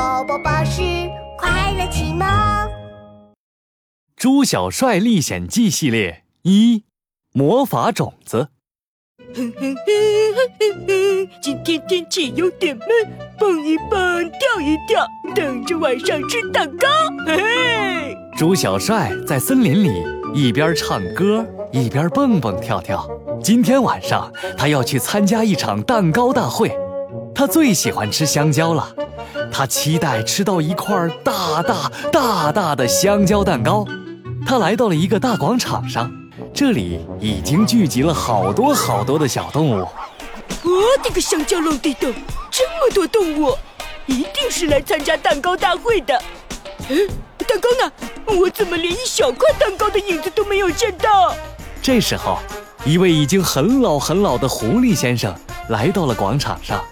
宝宝巴士快乐启蒙，《猪小帅历险记》系列一：魔法种子。哼哼哼哼哼哼，今天天气有点闷，蹦一蹦，跳一跳，等着晚上吃蛋糕。嘿嘿，猪小帅在森林里一边唱歌一边蹦蹦跳跳。今天晚上他要去参加一场蛋糕大会，他最喜欢吃香蕉了。他期待吃到一块大大大大的香蕉蛋糕。他来到了一个大广场上，这里已经聚集了好多好多的小动物。我的个香蕉落地洞，这么多动物，一定是来参加蛋糕大会的。嗯，蛋糕呢？我怎么连一小块蛋糕的影子都没有见到？这时候，一位已经很老很老的狐狸先生来到了广场上。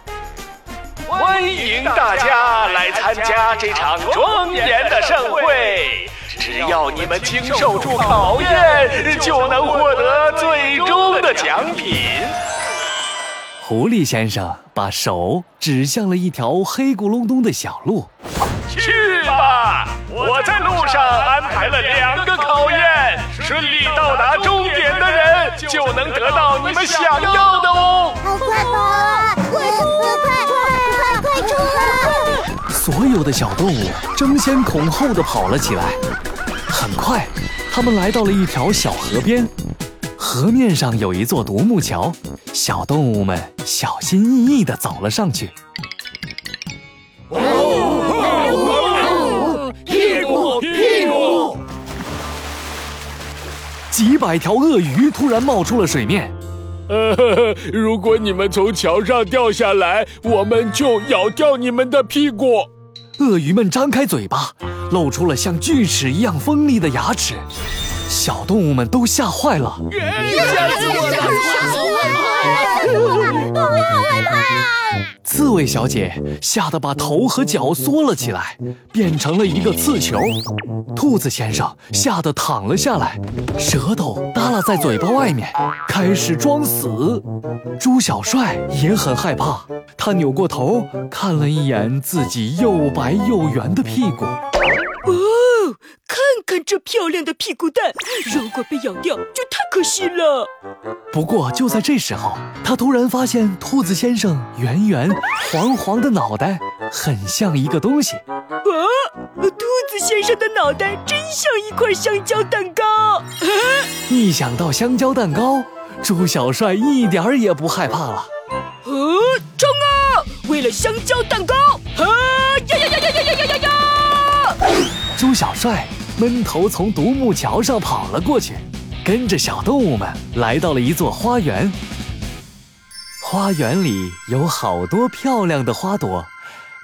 欢迎大家来参加这场庄严的盛会。只要你们经受住考验，就能获得最终的奖品。狐狸先生把手指向了一条黑咕隆咚的小路。去吧，我在路上安排了两个考验，顺利到达终点的人就能得到你们想要的哦。好快跑啊！所有的小动物争先恐后地跑了起来。很快，他们来到了一条小河边，河面上有一座独木桥，小动物们小心翼翼地走了上去。屁股屁股！几百条鳄鱼突然冒出了水面，呃，如果你们从桥上掉下来，我们就咬掉你们的屁股。鳄鱼们张开嘴巴，露出了像锯齿一样锋利的牙齿，小动物们都吓坏了。我好害怕！刺猬小姐吓得把头和脚缩了起来，变成了一个刺球。兔子先生吓得躺了下来，舌头耷拉在嘴巴外面，开始装死。猪小帅也很害怕，他扭过头看了一眼自己又白又圆的屁股。这漂亮的屁股蛋，如果被咬掉就太可惜了。不过就在这时候，他突然发现兔子先生圆圆黄黄的脑袋很像一个东西。啊，兔子先生的脑袋真像一块香蕉蛋糕。啊，一想到香蕉蛋糕，猪小帅一点儿也不害怕了。哦，冲啊！为了香蕉蛋糕，啊呀呀呀呀呀呀呀呀呀！猪小帅闷头从独木桥上跑了过去，跟着小动物们来到了一座花园。花园里有好多漂亮的花朵，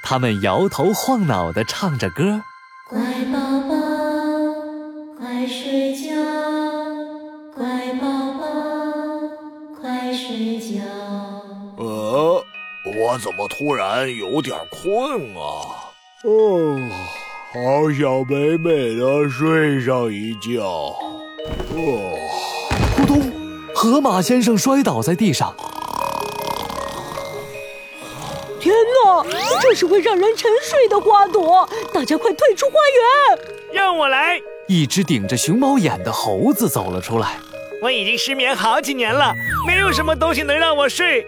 它们摇头晃脑地唱着歌。乖宝宝，快睡觉，乖宝宝，快睡觉。呃，我怎么突然有点困啊？哦，好想美美的睡上一觉。哦，扑通！河马先生摔倒在地上。天哪，这是会让人沉睡的花朵，大家快退出花园！让我来，一只顶着熊猫眼的猴子走了出来。我已经失眠好几年了，没有什么东西能让我睡。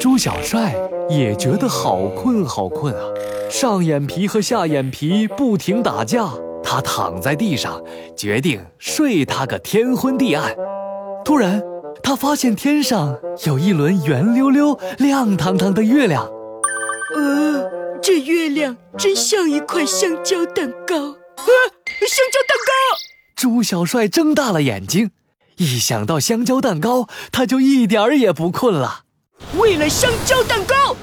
猪小帅也觉得好困好困啊，上眼皮和下眼皮不停打架，他躺在地上，决定睡他个天昏地暗。突然，他发现天上有一轮圆溜溜、亮堂堂的月亮。呃，这月亮真像一块香蕉蛋糕啊！香蕉蛋糕！猪小帅睁大了眼睛，一想到香蕉蛋糕，他就一点儿也不困了。为了香蕉蛋糕，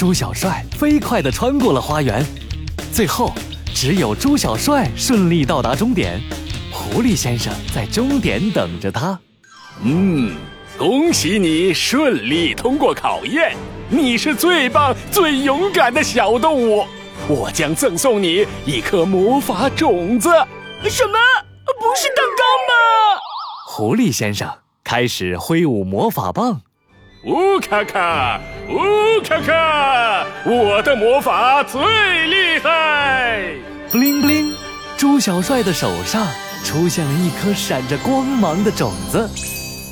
嗨！猪小帅飞快地穿过了花园，最后只有猪小帅顺利到达终点。狐狸先生在终点等着他。嗯，恭喜你顺利通过考验，你是最棒、最勇敢的小动物。我将赠送你一颗魔法种子。什么？不是蛋糕吗？狐狸先生开始挥舞魔法棒，乌卡卡，乌卡卡，我的魔法最厉害！布灵布灵，猪小帅的手上出现了一颗闪着光芒的种子。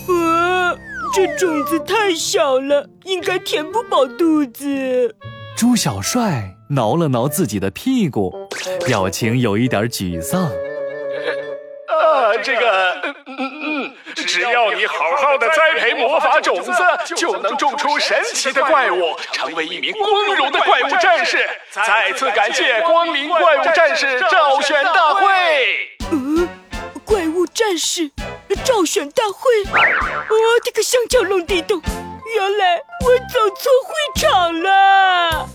呃，这种子太小了，应该填不饱肚子。猪小帅挠了挠自己的屁股，表情有一点沮丧。啊，这个，嗯嗯嗯，只要你好好的栽培魔法种子，就能种出神奇的怪物，成为一名光荣的怪物战士。再次感谢光临怪物战士召选大会。呃，怪物战士召选大会，我的个香蕉龙地洞，原来我走错会场了。